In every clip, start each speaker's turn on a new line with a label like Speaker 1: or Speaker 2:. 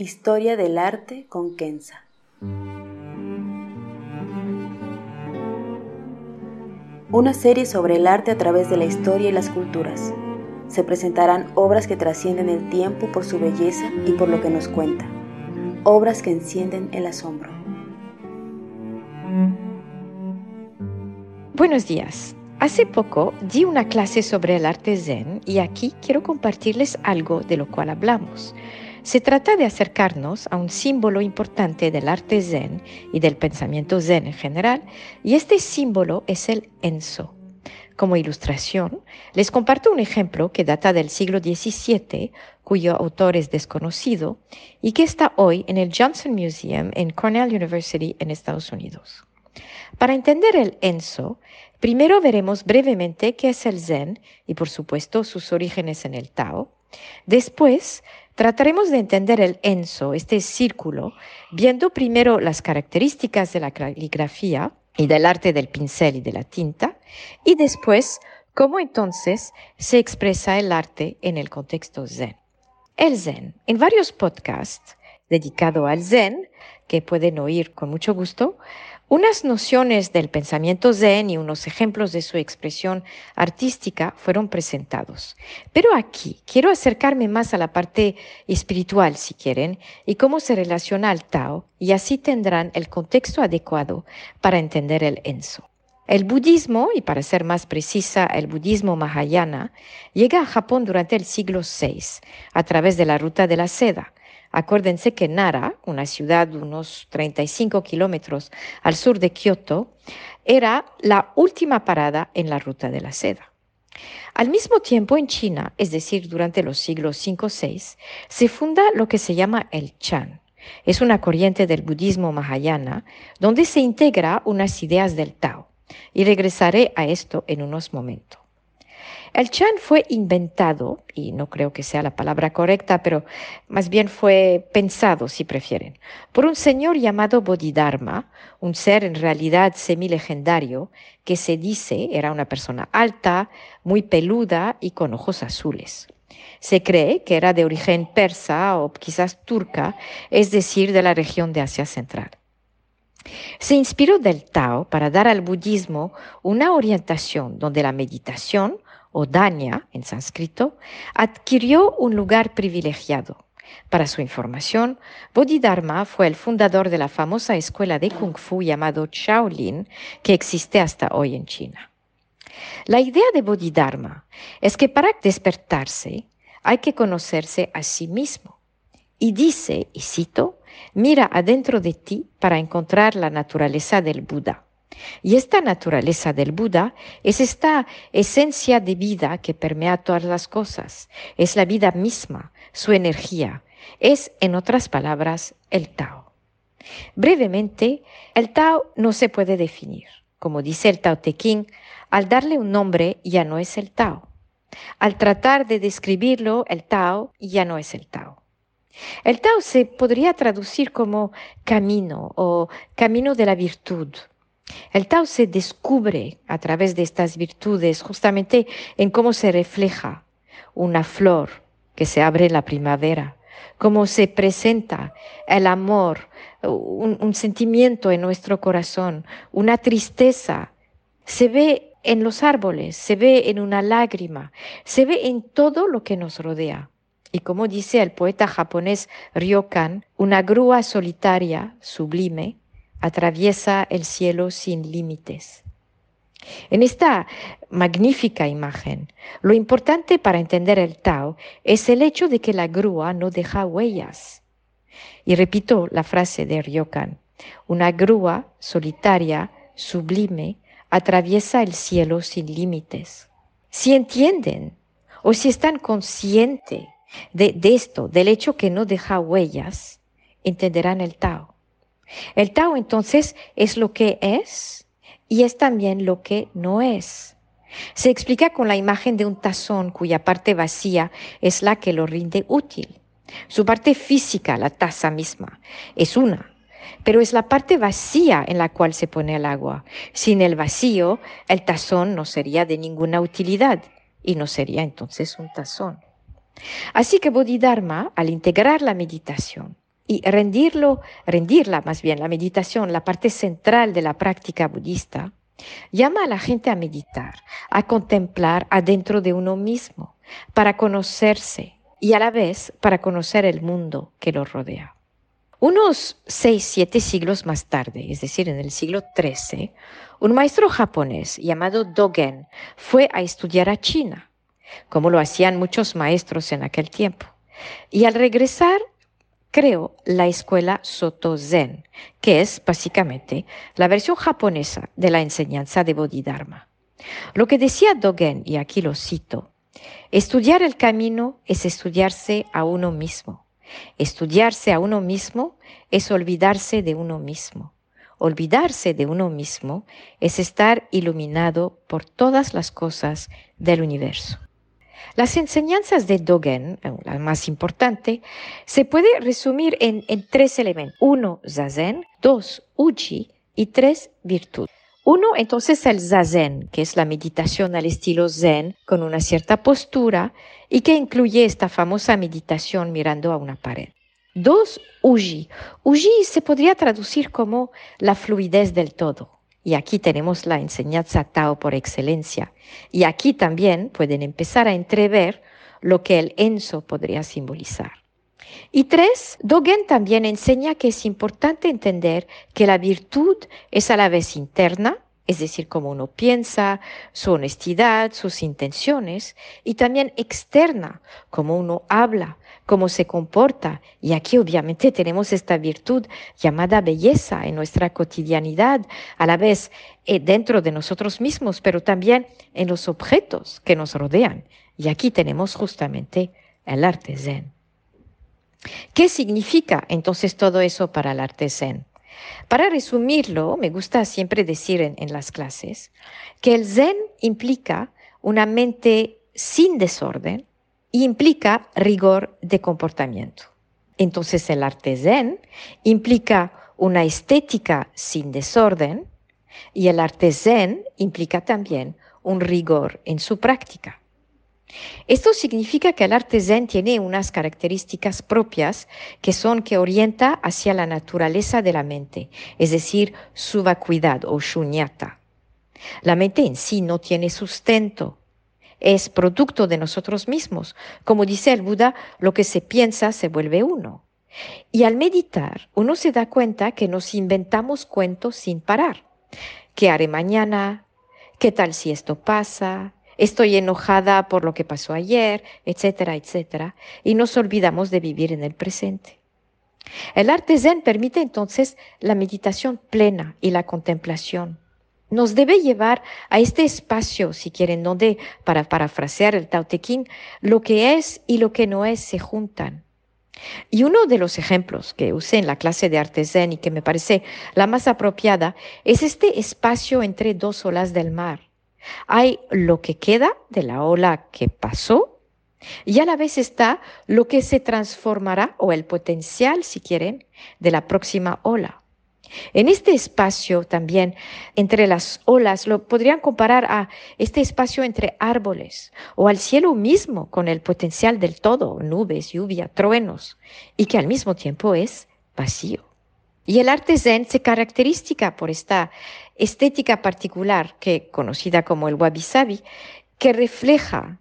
Speaker 1: Historia del arte con Kenza. Una serie sobre el arte a través de la historia y las culturas. Se presentarán obras que trascienden el tiempo por su belleza y por lo que nos cuenta. Obras que encienden el asombro.
Speaker 2: Buenos días. Hace poco di una clase sobre el arte zen y aquí quiero compartirles algo de lo cual hablamos. Se trata de acercarnos a un símbolo importante del arte zen y del pensamiento zen en general, y este símbolo es el enso. Como ilustración, les comparto un ejemplo que data del siglo XVII, cuyo autor es desconocido, y que está hoy en el Johnson Museum en Cornell University en Estados Unidos. Para entender el enso, primero veremos brevemente qué es el zen y por supuesto sus orígenes en el Tao. Después Trataremos de entender el enso, este círculo, viendo primero las características de la caligrafía y del arte del pincel y de la tinta, y después cómo entonces se expresa el arte en el contexto zen. El zen. En varios podcasts dedicados al zen, que pueden oír con mucho gusto, unas nociones del pensamiento zen y unos ejemplos de su expresión artística fueron presentados. Pero aquí quiero acercarme más a la parte espiritual, si quieren, y cómo se relaciona al Tao, y así tendrán el contexto adecuado para entender el Enso. El budismo, y para ser más precisa, el budismo mahayana, llega a Japón durante el siglo VI a través de la ruta de la seda, Acuérdense que Nara, una ciudad de unos 35 kilómetros al sur de Kioto, era la última parada en la ruta de la seda. Al mismo tiempo en China, es decir, durante los siglos 5-6, se funda lo que se llama el Chan. Es una corriente del budismo mahayana donde se integra unas ideas del Tao. Y regresaré a esto en unos momentos. El Chan fue inventado, y no creo que sea la palabra correcta, pero más bien fue pensado, si prefieren, por un señor llamado Bodhidharma, un ser en realidad semilegendario, que se dice era una persona alta, muy peluda y con ojos azules. Se cree que era de origen persa o quizás turca, es decir, de la región de Asia Central. Se inspiró del Tao para dar al budismo una orientación donde la meditación, o en sánscrito, adquirió un lugar privilegiado. Para su información, Bodhidharma fue el fundador de la famosa escuela de Kung Fu llamado Shaolin, que existe hasta hoy en China. La idea de Bodhidharma es que para despertarse hay que conocerse a sí mismo. Y dice, y cito, mira adentro de ti para encontrar la naturaleza del Buda. Y esta naturaleza del Buda es esta esencia de vida que permea todas las cosas, es la vida misma, su energía, es, en otras palabras, el Tao. Brevemente, el Tao no se puede definir. Como dice el Tao Te Ching, al darle un nombre ya no es el Tao. Al tratar de describirlo, el Tao ya no es el Tao. El Tao se podría traducir como camino o camino de la virtud el Tao se descubre a través de estas virtudes justamente en cómo se refleja una flor que se abre en la primavera, cómo se presenta el amor, un, sentimiento en nuestro corazón, una tristeza. Se ve en los árboles, se ve en una lágrima, se ve en todo lo que nos rodea. Y como dice el poeta japonés Ryokan, una grúa solitaria, sublime, atraviesa el cielo sin límites. En esta magnífica imagen, lo importante para entender el Tao es el hecho de que la grúa no deja huellas. Y repito la frase de Ryokan, una grúa solitaria, sublime, atraviesa el cielo sin límites. Si entienden o si están conscientes de, de esto, del hecho que no deja huellas, entenderán el Tao. El Tao entonces es lo que es y es también lo que no es. Se explica con la imagen de un tazón cuya parte vacía es la que lo rinde útil. Su parte física, la taza misma, es una, pero es la parte vacía en la cual se pone el agua. Sin el vacío, el tazón no sería de ninguna utilidad y no sería entonces un tazón. Así que Bodhidharma, al integrar la meditación, y rendirlo, rendirla más bien, la meditación, la parte central de la práctica budista, llama a la gente a meditar, a contemplar adentro de uno mismo, para conocerse y a la vez para conocer el mundo que lo rodea. Unos seis, siete siglos más tarde, es decir, en el siglo XIII, un maestro japonés llamado Dogen fue a estudiar a China, como lo hacían muchos maestros en aquel tiempo. Y al regresar creó la escuela Soto Zen, que es básicamente la versión japonesa de la enseñanza de Bodhidharma. Lo que decía Dogen, y aquí lo cito, estudiar el camino es estudiarse a uno mismo. Estudiarse a uno mismo es olvidarse de uno mismo. Olvidarse de uno mismo es estar iluminado por todas las cosas del universo. Las enseñanzas de Dogen, eh, la más importante, se puede resumir en, tres elementos. Uno, zazen. Dos, uji. Y tres, virtud. Uno, entonces, el zazen, que es la meditación al estilo zen, con una cierta postura y que incluye esta famosa meditación mirando a una pared. Dos, uji. Uji se podría traducir como la fluidez del todo. Y aquí tenemos la enseñanza Tao por excelencia. Y aquí también pueden empezar a entrever lo que el Enso podría simbolizar. Y tres, Dogen también enseña que es importante entender que la virtud es a la vez interna, es decir, cómo uno piensa, su honestidad, sus intenciones, y también externa, cómo uno habla, cómo se comporta. Y aquí obviamente tenemos esta virtud llamada belleza en nuestra cotidianidad, a la vez eh, dentro de nosotros mismos, pero también en los objetos que nos rodean. Y aquí tenemos justamente el arte. ¿Qué significa entonces todo eso para el arte? Para resumirlo, me gusta siempre decir en, las clases que el zen implica una mente sin desorden y implica rigor de comportamiento. Entonces el arte zen implica una estética sin desorden y el arte zen implica también un rigor en su práctica. Esto significa que el arte zen tiene unas características propias que son que orienta hacia la naturaleza de la mente, es decir, su vacuidad o shunyata. La mente en sí no tiene sustento, es producto de nosotros mismos. Como dice el Buda, lo que se piensa se vuelve uno. Y al meditar, uno se da cuenta que nos inventamos cuentos sin parar. ¿Qué haré mañana? ¿Qué tal si esto pasa? Estoy enojada por lo que pasó ayer, etcétera, etcétera, y nos olvidamos de vivir en el presente. El arte zen permite entonces la meditación plena y la contemplación. Nos debe llevar a este espacio, si quieren, donde, para parafrasear el Tao Te Ching, lo que es y lo que no es se juntan. Y uno de los ejemplos que usé en la clase de arte zen y que me parece la más apropiada es este espacio entre dos olas del mar. Hay lo que queda de la ola que pasó y a la vez está lo que se transformará o el potencial, si quieren, de la próxima ola. En este espacio también entre las olas lo podrían comparar a este espacio entre árboles o al cielo mismo con el potencial del todo, nubes, lluvia, truenos, y que al mismo tiempo es vacío. Y el arte zen se caracteriza por esta estética particular, que conocida como el wabi-sabi, que refleja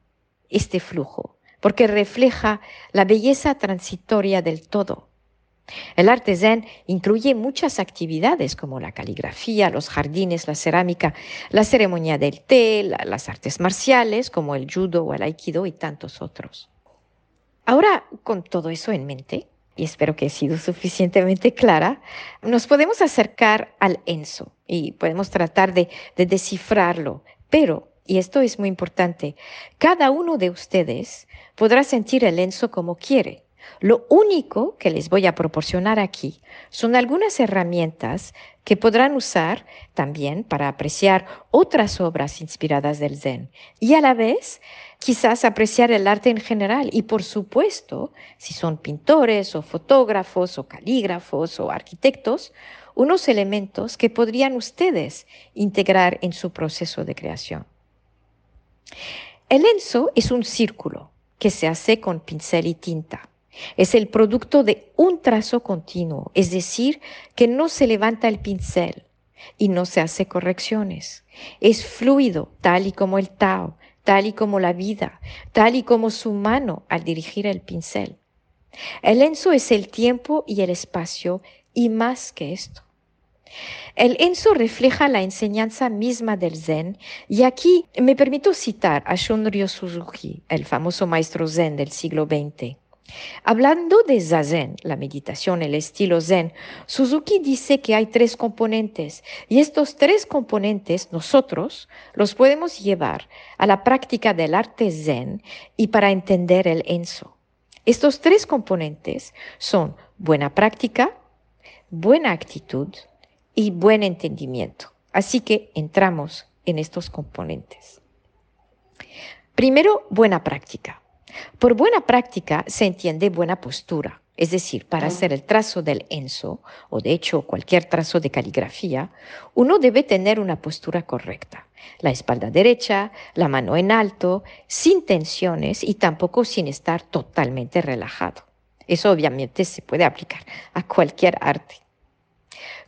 Speaker 2: este flujo, porque refleja la belleza transitoria del todo. El arte zen incluye muchas actividades como la caligrafía, los jardines, la cerámica, la ceremonia del té, las artes marciales como el judo o el aikido y tantos otros. Ahora, con todo eso en mente, y espero que he sido suficientemente clara, nos podemos acercar al Enso y podemos tratar de, de descifrarlo, pero, y esto es muy importante, cada uno de ustedes podrá sentir el Enso como quiere. Lo único que les voy a proporcionar aquí son algunas herramientas que podrán usar también para apreciar otras obras inspiradas del Zen. Y a la vez quizás apreciar el arte en general y por supuesto, si son pintores o fotógrafos o calígrafos o arquitectos, unos elementos que podrían ustedes integrar en su proceso de creación. El enso es un círculo que se hace con pincel y tinta. Es el producto de un trazo continuo, es decir, que no se levanta el pincel y no se hace correcciones. Es fluido, tal y como el Tao, tal y como la vida, tal y como su mano al dirigir el pincel. El enso es el tiempo y el espacio y más que esto. El enso refleja la enseñanza misma del Zen y aquí me permito citar a Shunryo Suzuki, el famoso maestro Zen del siglo XX. Hablando de Zazen, la meditación, el estilo Zen, Suzuki dice que hay tres componentes y estos tres componentes nosotros los podemos llevar a la práctica del arte Zen y para entender el Enso. Estos tres componentes son buena práctica, buena actitud y buen entendimiento. Así que entramos en estos componentes. Primero, buena práctica. Por buena práctica se entiende buena postura, es decir, para hacer el trazo del enso, o de hecho cualquier trazo de caligrafía, uno debe tener una postura correcta. La espalda derecha, la mano en alto, sin tensiones y tampoco sin estar totalmente relajado. Eso obviamente se puede aplicar a cualquier arte.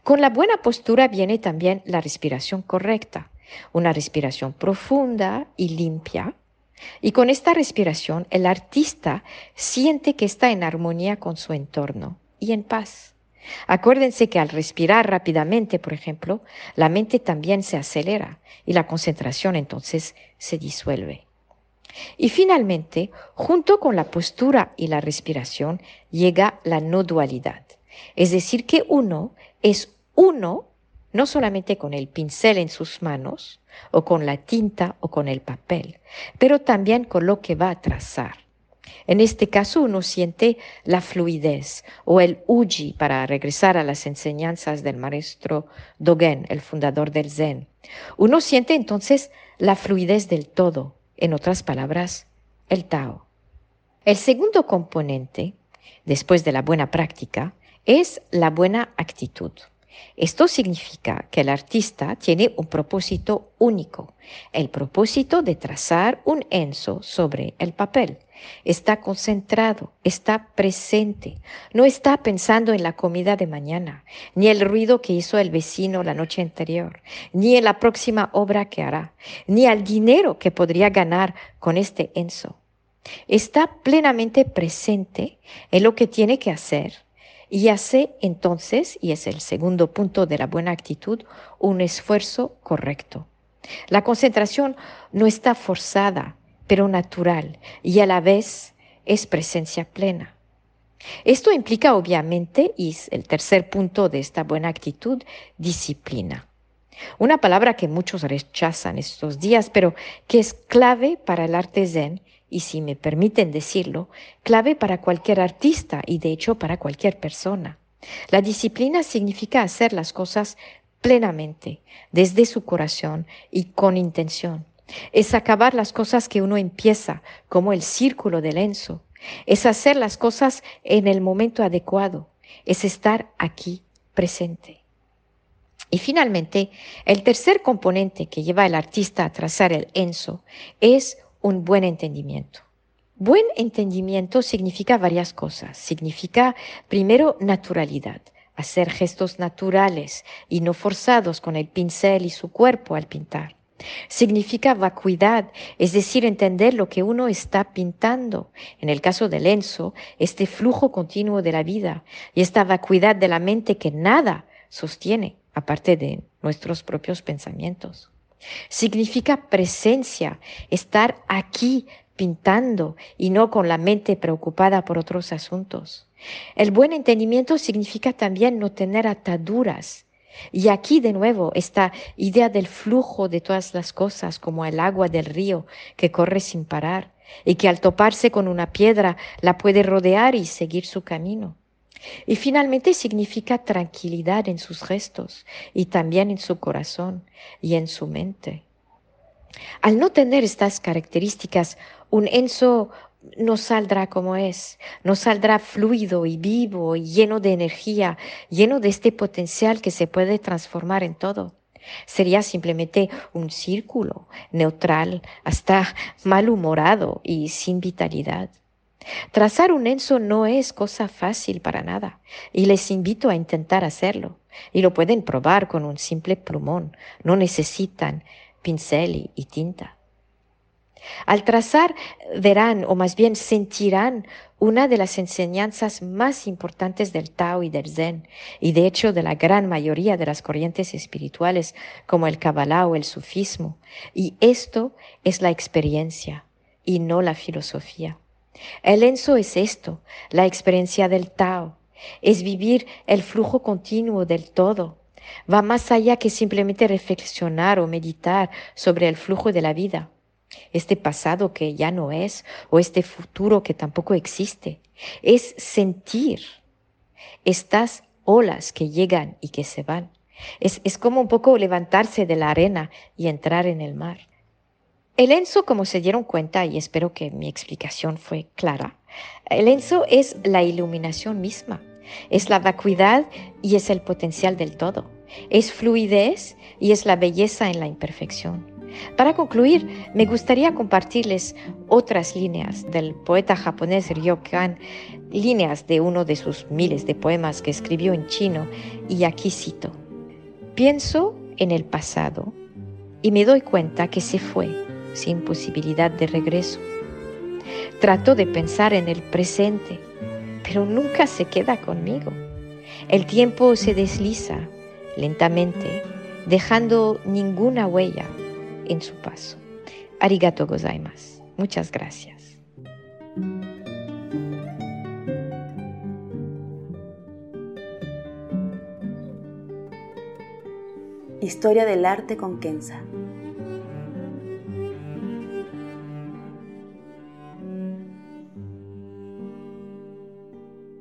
Speaker 2: Con la buena postura viene también la respiración correcta, una respiración profunda y limpia y con esta respiración el artista siente que está en armonía con su entorno y en paz. Acuérdense que al respirar rápidamente, por ejemplo, la mente también se acelera y la concentración entonces se disuelve. Y finalmente, junto con la postura y la respiración, llega la no dualidad. Es decir, que uno es uno no solamente con el pincel en sus manos, o con la tinta o con el papel, pero también con lo que va a trazar. En este caso uno siente la fluidez o el uji para regresar a las enseñanzas del maestro Dogen, el fundador del Zen. Uno siente entonces la fluidez del todo, en otras palabras, el Tao. El segundo componente, después de la buena práctica, es la buena actitud. Esto significa que el artista tiene un propósito único, el propósito de trazar un enso sobre el papel. Está concentrado, está presente, no está pensando en la comida de mañana, ni el ruido que hizo el vecino la noche anterior, ni en la próxima obra que hará, ni al dinero que podría ganar con este enso. Está plenamente presente en lo que tiene que hacer y hace entonces, y es el segundo punto de la buena actitud, un esfuerzo correcto. La concentración no está forzada, pero natural, y a la vez es presencia plena. Esto implica obviamente, y es el tercer punto de esta buena actitud, disciplina. Una palabra que muchos rechazan estos días, pero que es clave para el arte zen y si me permiten decirlo, clave para cualquier artista y de hecho para cualquier persona. La disciplina significa hacer las cosas plenamente, desde su corazón y con intención. Es acabar las cosas que uno empieza, como el círculo del enso. Es hacer las cosas en el momento adecuado. Es estar aquí presente. Y finalmente, el tercer componente que lleva al artista a trazar el enso es un buen entendimiento. Buen entendimiento significa varias cosas. Significa, primero, naturalidad, hacer gestos naturales y no forzados con el pincel y su cuerpo al pintar. Significa vacuidad, es decir, entender lo que uno está pintando. En el caso del Enzo, este flujo continuo de la vida y esta vacuidad de la mente que nada sostiene, aparte de nuestros propios pensamientos. Significa presencia, estar aquí pintando y no con la mente preocupada por otros asuntos. El buen entendimiento significa también no tener ataduras. Y aquí de nuevo esta idea del flujo de todas las cosas como el agua del río que corre sin parar y que al toparse con una piedra la puede rodear y seguir su camino. Y finalmente significa tranquilidad en sus gestos y también en su corazón y en su mente. Al no tener estas características, un Enzo no saldrá como es, no saldrá fluido y vivo y lleno de energía, lleno de este potencial que se puede transformar en todo. Sería simplemente un círculo neutral, hasta malhumorado y sin vitalidad. Trazar un Enzo no es cosa fácil para nada, y les invito a intentar hacerlo. Y lo pueden probar con un simple plumón, no necesitan pincel y tinta. Al trazar verán, o más bien sentirán, una de las enseñanzas más importantes del Tao y del Zen, y de hecho de la gran mayoría de las corrientes espirituales como el Kabbalah o el Sufismo. Y esto es la experiencia y no la filosofía. El Enso es esto, la experiencia del Tao, es vivir el flujo continuo del todo. Va más allá que simplemente reflexionar o meditar sobre el flujo de la vida este pasado que ya no es o este futuro que tampoco existe. Es sentir estas olas que llegan y que se van. Es, es como un poco levantarse de la arena y entrar en el mar. El Enzo, como se dieron cuenta, y espero que mi explicación fue clara, el Enzo es la iluminación misma, es la vacuidad y es el potencial del todo, es fluidez y es la belleza en la imperfección. Para concluir, me gustaría compartirles otras líneas del poeta japonés Ryokan, líneas de uno de sus miles de poemas que escribió en chino, y aquí cito. Pienso en el pasado y me doy cuenta que se fue sin posibilidad de regreso. Trato de pensar en el presente, pero nunca se queda conmigo. El tiempo se desliza lentamente, dejando ninguna huella en su paso. Arigato gozaimasu. Muchas gracias.
Speaker 1: Historia del arte con Kenza.